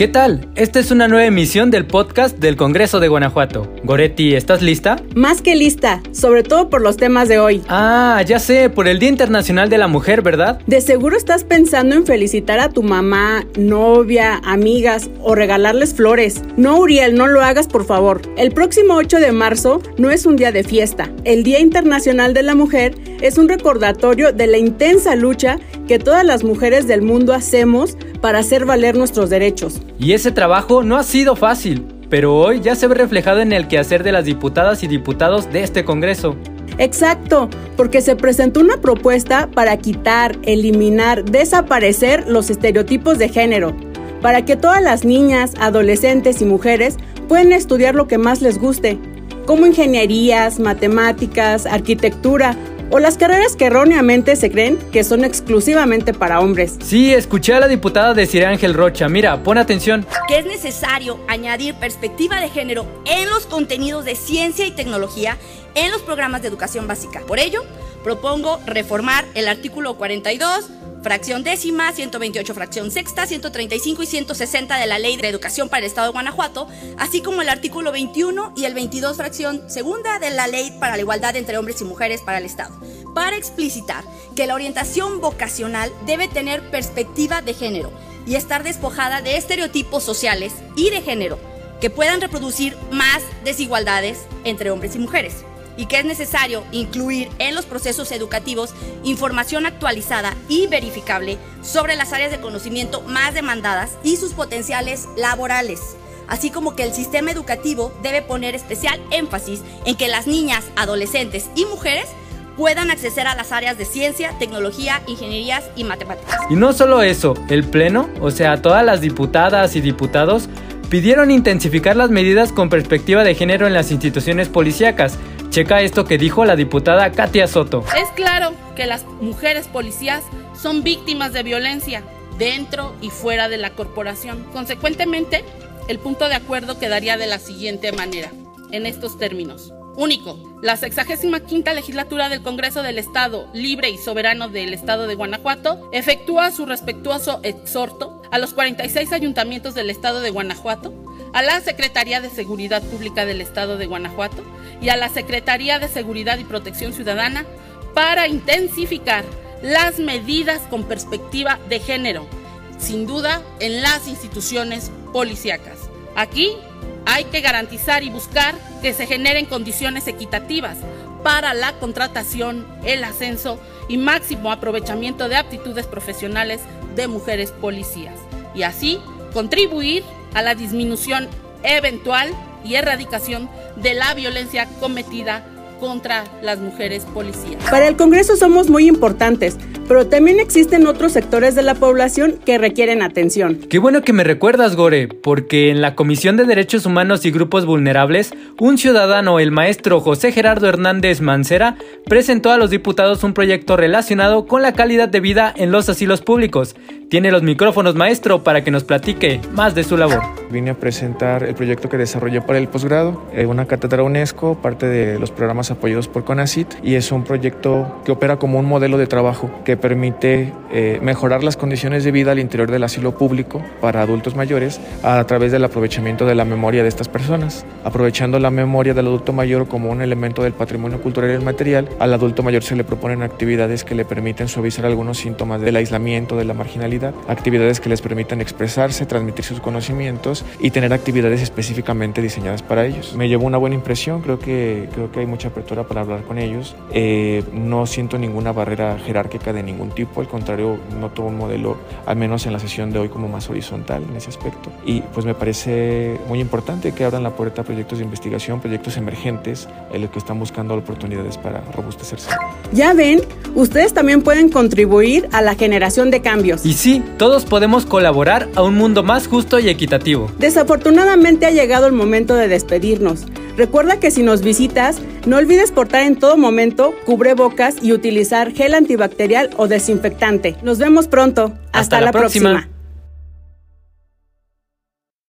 ¿Qué tal? Esta es una nueva emisión del podcast del Congreso de Guanajuato. Goretti, ¿estás lista? Más que lista, sobre todo por los temas de hoy. Ah, ya sé, por el Día Internacional de la Mujer, ¿verdad? De seguro estás pensando en felicitar a tu mamá, novia, amigas o regalarles flores. No, Uriel, no lo hagas, por favor. El próximo 8 de marzo no es un día de fiesta. El Día Internacional de la Mujer es un recordatorio de la intensa lucha que todas las mujeres del mundo hacemos para hacer valer nuestros derechos. Y ese trabajo no ha sido fácil, pero hoy ya se ve reflejado en el quehacer de las diputadas y diputados de este Congreso. Exacto, porque se presentó una propuesta para quitar, eliminar, desaparecer los estereotipos de género, para que todas las niñas, adolescentes y mujeres puedan estudiar lo que más les guste, como ingenierías, matemáticas, arquitectura o las carreras que erróneamente se creen que son exclusivamente para hombres. Sí, escuché a la diputada decir Ángel Rocha. Mira, pon atención. Que es necesario añadir perspectiva de género en los contenidos de ciencia y tecnología en los programas de educación básica. Por ello, propongo reformar el artículo 42 fracción décima, 128 fracción sexta, 135 y 160 de la Ley de Educación para el Estado de Guanajuato, así como el artículo 21 y el 22 fracción segunda de la Ley para la Igualdad entre Hombres y Mujeres para el Estado, para explicitar que la orientación vocacional debe tener perspectiva de género y estar despojada de estereotipos sociales y de género que puedan reproducir más desigualdades entre hombres y mujeres y que es necesario incluir en los procesos educativos información actualizada y verificable sobre las áreas de conocimiento más demandadas y sus potenciales laborales así como que el sistema educativo debe poner especial énfasis en que las niñas, adolescentes y mujeres puedan acceder a las áreas de ciencia, tecnología, ingenierías y matemáticas. Y no solo eso, el Pleno, o sea, todas las diputadas y diputados, pidieron intensificar las medidas con perspectiva de género en las instituciones policíacas, Checa esto que dijo la diputada Katia Soto. Es claro que las mujeres policías son víctimas de violencia dentro y fuera de la corporación. Consecuentemente, el punto de acuerdo quedaría de la siguiente manera, en estos términos. Único, la 65 legislatura del Congreso del Estado Libre y Soberano del Estado de Guanajuato efectúa su respetuoso exhorto a los 46 ayuntamientos del Estado de Guanajuato, a la Secretaría de Seguridad Pública del Estado de Guanajuato y a la Secretaría de Seguridad y Protección Ciudadana para intensificar las medidas con perspectiva de género, sin duda en las instituciones policíacas. Aquí hay que garantizar y buscar que se generen condiciones equitativas para la contratación, el ascenso y máximo aprovechamiento de aptitudes profesionales de mujeres policías y así contribuir a la disminución eventual y erradicación de la violencia cometida contra las mujeres policías. Para el Congreso somos muy importantes, pero también existen otros sectores de la población que requieren atención. Qué bueno que me recuerdas, Gore, porque en la Comisión de Derechos Humanos y Grupos Vulnerables, un ciudadano, el maestro José Gerardo Hernández Mancera, presentó a los diputados un proyecto relacionado con la calidad de vida en los asilos públicos. Tiene los micrófonos, maestro, para que nos platique más de su labor. Vine a presentar el proyecto que desarrollé para el posgrado, eh, una cátedra UNESCO, parte de los programas apoyados por CONACIT, y es un proyecto que opera como un modelo de trabajo que permite eh, mejorar las condiciones de vida al interior del asilo público para adultos mayores a través del aprovechamiento de la memoria de estas personas. Aprovechando la memoria del adulto mayor como un elemento del patrimonio cultural y material, al adulto mayor se le proponen actividades que le permiten suavizar algunos síntomas del aislamiento, de la marginalidad actividades que les permitan expresarse, transmitir sus conocimientos y tener actividades específicamente diseñadas para ellos. Me llevó una buena impresión, creo que, creo que hay mucha apertura para hablar con ellos. Eh, no siento ninguna barrera jerárquica de ningún tipo, al contrario, noto un modelo, al menos en la sesión de hoy, como más horizontal en ese aspecto. Y pues me parece muy importante que abran la puerta a proyectos de investigación, proyectos emergentes, en los que están buscando oportunidades para robustecerse. Ya ven, ustedes también pueden contribuir a la generación de cambios. Y sí, todos podemos colaborar a un mundo más justo y equitativo. Desafortunadamente ha llegado el momento de despedirnos. Recuerda que si nos visitas, no olvides portar en todo momento cubrebocas y utilizar gel antibacterial o desinfectante. Nos vemos pronto. Hasta, la, próxima.